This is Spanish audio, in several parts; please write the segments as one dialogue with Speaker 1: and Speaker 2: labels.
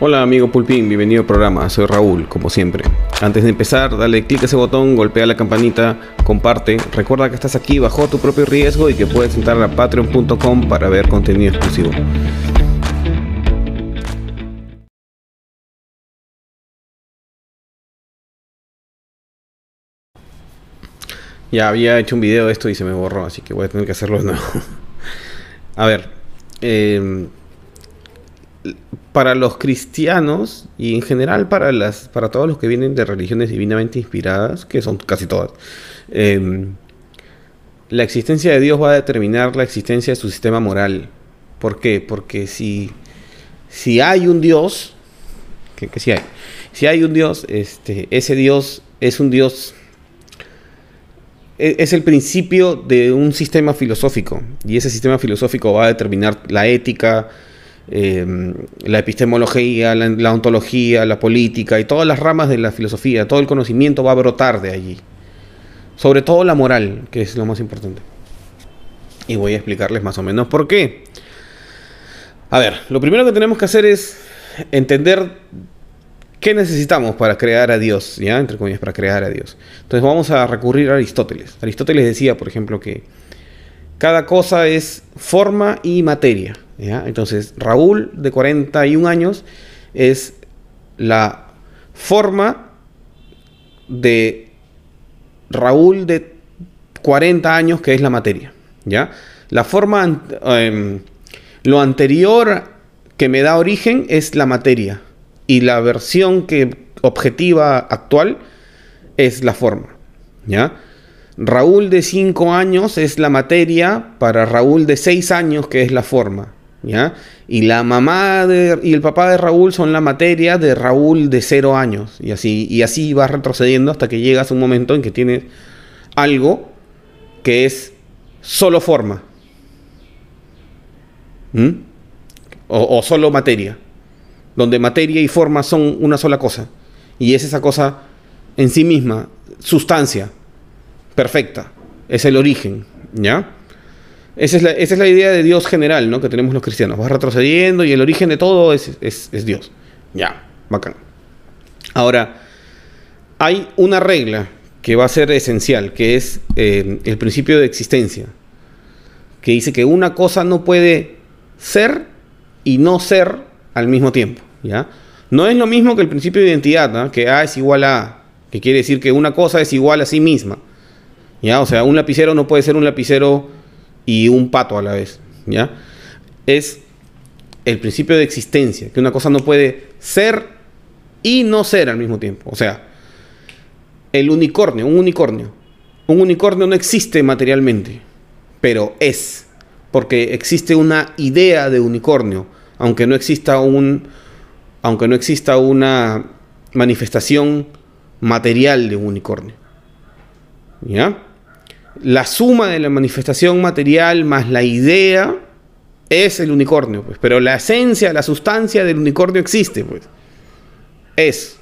Speaker 1: Hola amigo Pulpín, bienvenido al programa, soy Raúl, como siempre. Antes de empezar, dale clic a ese botón, golpea la campanita, comparte. Recuerda que estás aquí bajo tu propio riesgo y que puedes entrar a patreon.com para ver contenido exclusivo. Ya había hecho un video de esto y se me borró, así que voy a tener que hacerlo de nuevo. a ver, eh, para los cristianos y en general para, las, para todos los que vienen de religiones divinamente inspiradas, que son casi todas, em, la existencia de Dios va a determinar la existencia de su sistema moral. ¿Por qué? Porque si, si hay un Dios, que, si hay, si hay un Dios, este, ese Dios es un Dios e, es el principio de un sistema filosófico y ese sistema filosófico va a determinar la ética, Em, la epistemología, la, ontología, la política y todas las ramas de la filosofía, todo el conocimiento va a brotar de allí. Sobre todo la moral, que es lo más importante. Y voy a explicarles más o menos por qué. A ver, lo primero que tenemos que hacer es entender qué necesitamos para crear a Dios, ¿ya? Entre comillas, para crear a Dios. Entonces vamos a recurrir a Aristóteles. Aristóteles decía, por ejemplo, que cada cosa es forma y materia. Entonces, Raúl, de 41 años, es la forma de Raúl de 40 años, que es la materia. ¿ya? La forma, em, lo anterior que me da origen es la materia. Y la versión que objetiva actual es la forma. ¿ya? Raúl de 5 años es la materia para Raúl de 6 años, que es la forma. ¿Ya? Y la mamá y el papá de Raúl son la materia de Raúl de cero años. Y así, y así va retrocediendo hasta que llegas a un momento en que tienes algo que es solo forma. ¿Mm? O, o, solo materia. Donde materia y forma son una sola cosa. Y es esa cosa en sí misma, sustancia, perfecta. Es el origen. ¿Ya? Esa es, la, idea de Dios general, ¿no? Que tenemos los cristianos. Va retrocediendo y el origen de todo es, Dios. Ya, bacán. Ahora, hay una regla que va a ser esencial, que es eh, el principio de existencia, que dice que una cosa no puede ser y no ser al mismo tiempo, ¿ya? No es lo mismo que el principio de identidad, que A es igual a A, que quiere decir que una cosa es igual a sí misma, ¿ya? O sea, un lapicero no puede ser un lapicero y un pato a la vez, ¿ya? Es el principio de existencia, que una cosa no puede ser y no ser al mismo tiempo. O sea, el unicornio, un unicornio. Un unicornio no existe materialmente, pero es, porque existe una idea de unicornio, aunque no exista un aunque no exista una manifestación material de un unicornio. ¿Ya? La suma de la manifestación material más la idea es el unicornio, pues. Pero la esencia, la sustancia del unicornio existe, pues. Es.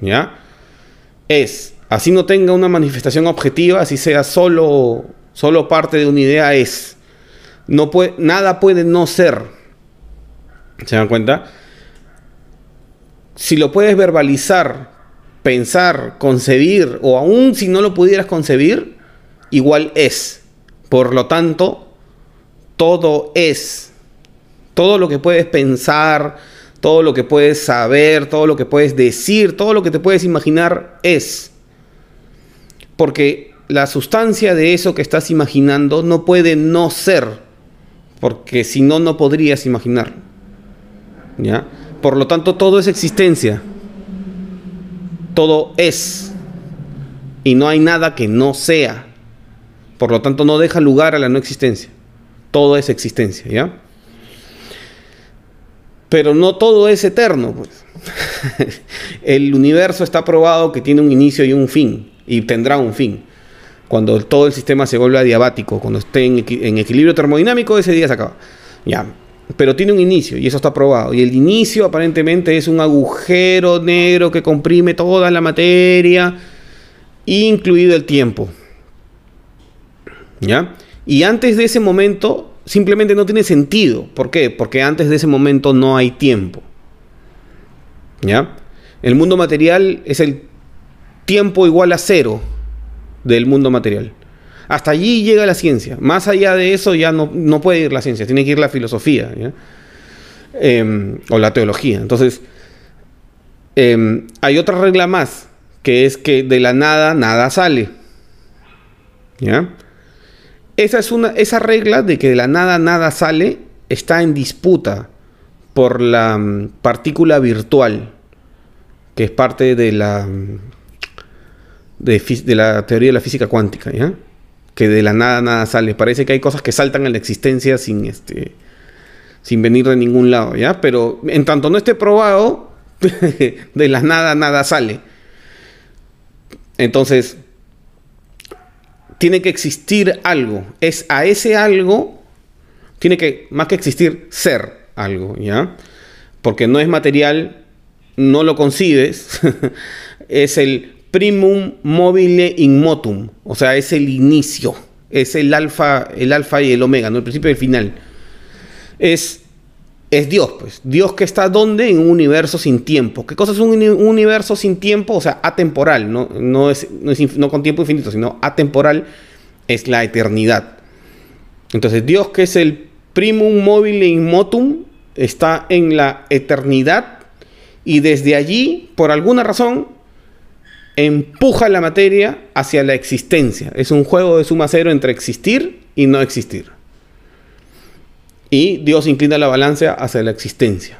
Speaker 1: ¿Ya? Es. Así no tenga una manifestación objetiva, así sea solo, solo parte de una idea, es. No puede, nada puede no ser. ¿Se dan cuenta? Si lo puedes verbalizar, pensar, concebir, o aún si no lo pudieras concebir, igual es. Por lo tanto, todo es. Todo lo que puedes pensar, todo lo que puedes saber, todo lo que puedes decir, todo lo que te puedes imaginar es. Porque la sustancia de eso que estás imaginando no puede no ser, porque si no, no podrías imaginar. ¿Ya? Por lo tanto, todo es existencia. Todo es. Y no hay nada que no sea. Por lo tanto, no deja lugar a la no existencia. Todo es existencia, ¿ya? Pero no todo es eterno, pues. el universo está probado que tiene un inicio y un fin, y tendrá un fin. Cuando todo el sistema se vuelve adiabático, cuando esté en, en equilibrio termodinámico, ese día se acaba. Ya, pero tiene un inicio y eso está probado. Y el inicio aparentemente es un agujero negro que comprime toda la materia, incluido el tiempo. ¿Ya? Y antes de ese momento simplemente no tiene sentido. ¿Por qué? Porque antes de ese momento no hay tiempo. ¿Ya? El mundo material es el tiempo igual a cero del mundo material. Hasta allí llega la ciencia. Más allá de eso ya no, no puede ir la ciencia, tiene que ir la filosofía em, o la teología. Entonces, em, hay otra regla más, que es que de la nada nada sale. ¿Ya? Esa, es una, esa regla de que de la nada nada sale está en disputa por la mm, partícula virtual, que es parte de la, mm, de, la teoría de la física cuántica, ¿ya? que de la nada nada sale. Parece que hay cosas que saltan en la existencia sin, este, sin venir de ningún lado, ¿ya? Pero en tanto no esté probado, de la nada nada sale. Entonces, tiene que existir algo. Es a ese algo, tiene que, más que existir, ser algo, ¿ya? Porque no es material, no lo concibes, es el primum mobile in motum, o sea, es el inicio, es el alfa, el alfa y el omega, ¿no? El principio y el final. Es es Dios, pues. Dios que está donde? En un universo sin tiempo. ¿Qué cosa es un, universo sin tiempo? O sea, atemporal, no, no, es, no, con tiempo infinito, sino atemporal, es la eternidad. Entonces, Dios que es el primum mobile in motum, está en la eternidad y desde allí, por alguna razón, empuja la materia hacia la existencia. Es un juego de suma cero entre existir y no existir. Y Dios inclina la balanza hacia la existencia.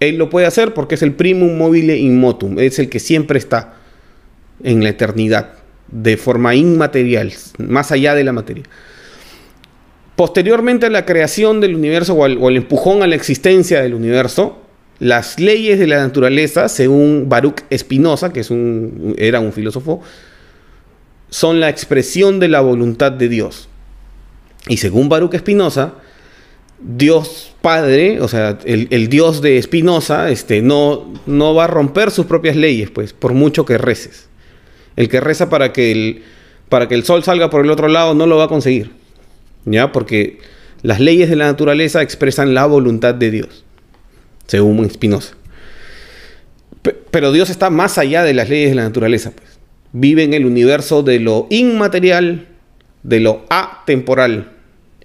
Speaker 1: Él lo puede hacer porque es el primum mobile in motum, es el que siempre está en la eternidad, de forma inmaterial, más allá de la materia. Posteriormente a la creación del universo o al, empujón a la existencia del universo, las leyes de la naturaleza, según Baruch Spinoza, que es un, era un filósofo, son la expresión de la voluntad de Dios. Y según Baruch Spinoza, Dios Padre, o sea, el, Dios de Espinosa, este, no, no va a romper sus propias leyes, pues, por mucho que reces. El que reza para que el, para que el sol salga por el otro lado no lo va a conseguir. ¿Ya? Porque las leyes de la naturaleza expresan la voluntad de Dios, según Espinosa. Pero Dios está más allá de las leyes de la naturaleza, pues. Vive en el universo de lo inmaterial, de lo atemporal,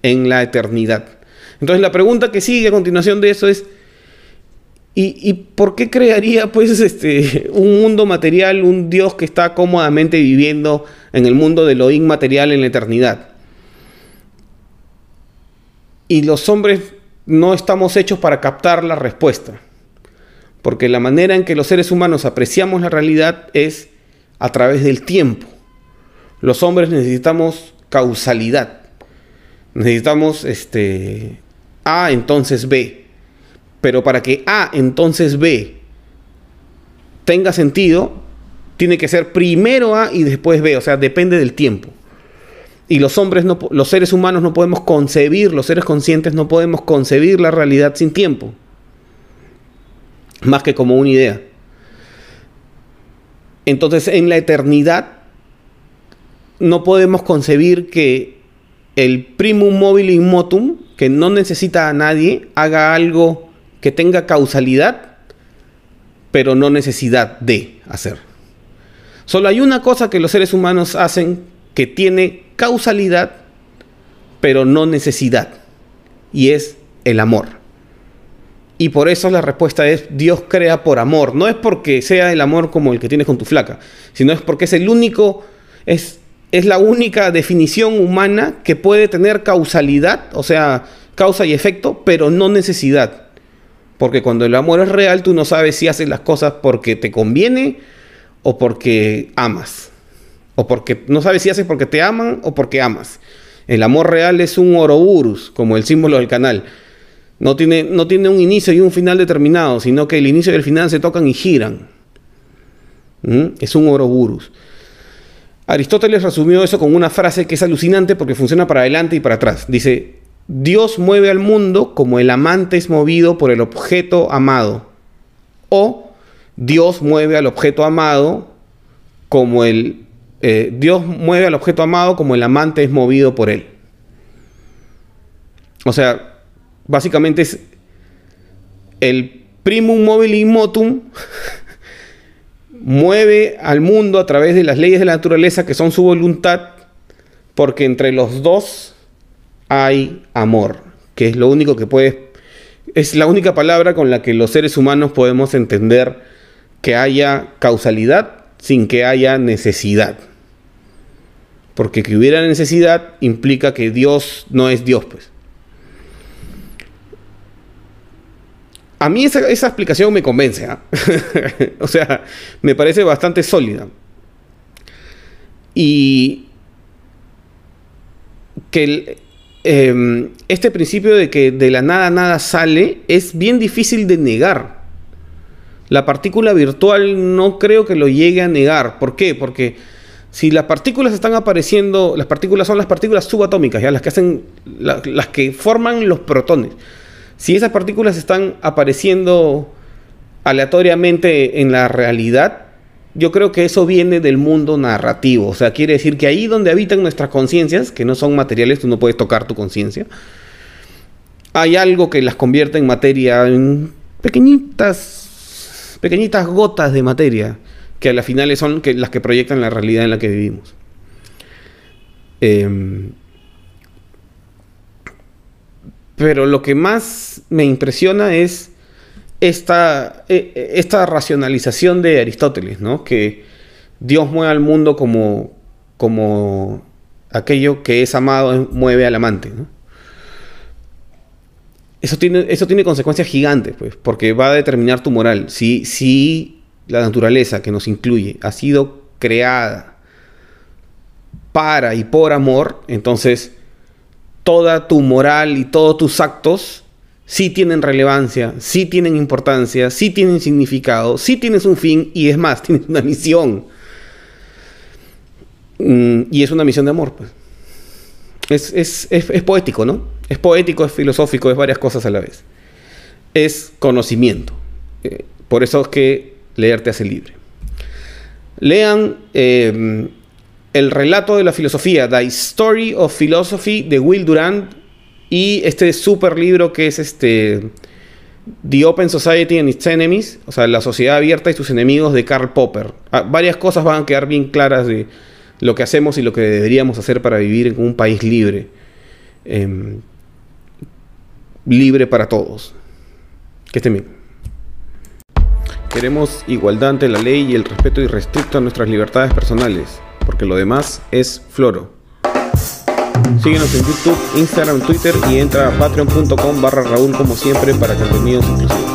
Speaker 1: en la eternidad. Entonces la pregunta que sigue a continuación de eso es, ¿y, por qué crearía pues este, un mundo material, un Dios que está cómodamente viviendo en el mundo de lo inmaterial en la eternidad? Y los hombres no estamos hechos para captar la respuesta, porque la manera en que los seres humanos apreciamos la realidad es a través del tiempo. Los hombres necesitamos causalidad. Necesitamos este, a entonces B. Pero para que A entonces B tenga sentido, tiene que ser primero A y después B. O sea, depende del tiempo. Y los hombres, los seres humanos no podemos concebir, los seres conscientes no podemos concebir la realidad sin tiempo. Más que como una idea. Entonces, en la eternidad, no podemos concebir que el primum mobile in motum que no necesita a nadie, haga algo que tenga causalidad, pero no necesidad de hacer. Solo hay una cosa que los seres humanos hacen que tiene causalidad, pero no necesidad, y es el amor. Y por eso la respuesta es Dios crea por amor. No es porque sea el amor como el que tienes con tu flaca, sino es porque es el único, es es la única definición humana que puede tener causalidad, o sea, causa y efecto, pero no necesidad. Porque cuando el amor es real, tú no sabes si haces las cosas porque te conviene o porque amas. O porque no sabes si haces porque te aman o porque amas. El amor real es un oroburus, como el símbolo del canal. No tiene, no tiene un inicio y un final determinado, sino que el inicio y el final se tocan y giran. ¿Mm? Es un oroburus. Aristóteles resumió eso con una frase que es alucinante porque funciona para adelante y para atrás. Dice, Dios mueve al mundo como el amante es movido por el objeto amado. O Dios mueve al objeto amado como el... Eh, Dios mueve al objeto amado como el amante es movido por él. O sea, básicamente es el primum mobile motum mueve al mundo a través de las leyes de la naturaleza que son su voluntad, porque entre los dos hay amor, que es lo único que puede, es la única palabra con la que los seres humanos podemos entender que haya causalidad sin que haya necesidad. Porque que hubiera necesidad implica que Dios no es Dios, pues. A mí esa, explicación me convence. ¿ah? o sea, me parece bastante sólida. Y que em, este principio de que de la nada nada sale es bien difícil de negar. La partícula virtual no creo que lo llegue a negar. ¿Por qué? Porque si las partículas están apareciendo, las partículas son las partículas subatómicas, ¿ya? las que hacen, las que forman los protones. Si esas partículas están apareciendo aleatoriamente en la realidad, yo creo que eso viene del mundo narrativo. O sea, quiere decir que ahí donde habitan nuestras conciencias, que no son materiales, tú no puedes tocar tu conciencia, hay algo que las convierte en materia, en pequeñitas, pequeñitas gotas de materia que a las finales son las que proyectan la realidad en la que vivimos. Em, pero lo que más me impresiona es esta, e, e, esta racionalización de Aristóteles, ¿no? Que Dios mueve al mundo como, como aquello que es amado mueve al amante, Eso tiene, eso tiene consecuencias gigantes, pues, porque va a determinar tu moral. Si, si la naturaleza que nos incluye ha sido creada para y por amor, entonces toda tu moral y todos tus actos sí tienen relevancia, sí tienen importancia, sí tienen significado, sí tienes un fin y es más, tienes una misión. Mm, y es una misión de amor, pues. Es, poético, ¿no? Es poético, es filosófico, es varias cosas a la vez. Es conocimiento. Eh, por eso es que leer te hace libre. Lean em, el relato de la filosofía, The Story of Philosophy de Will Durant y este super libro que es este The Open Society and Its Enemies, o sea, la sociedad abierta y sus enemigos de Karl Popper. Ah, varias cosas van a quedar bien claras de lo que hacemos y lo que deberíamos hacer para vivir en un país libre. Em, libre para todos. Que estén bien. Queremos igualdad ante la ley y el respeto irrestricto a nuestras libertades personales, porque lo demás es floro. Síguenos en YouTube, Instagram, Twitter y entra a patreon.com barra Raúl como siempre para contenidos exclusivos.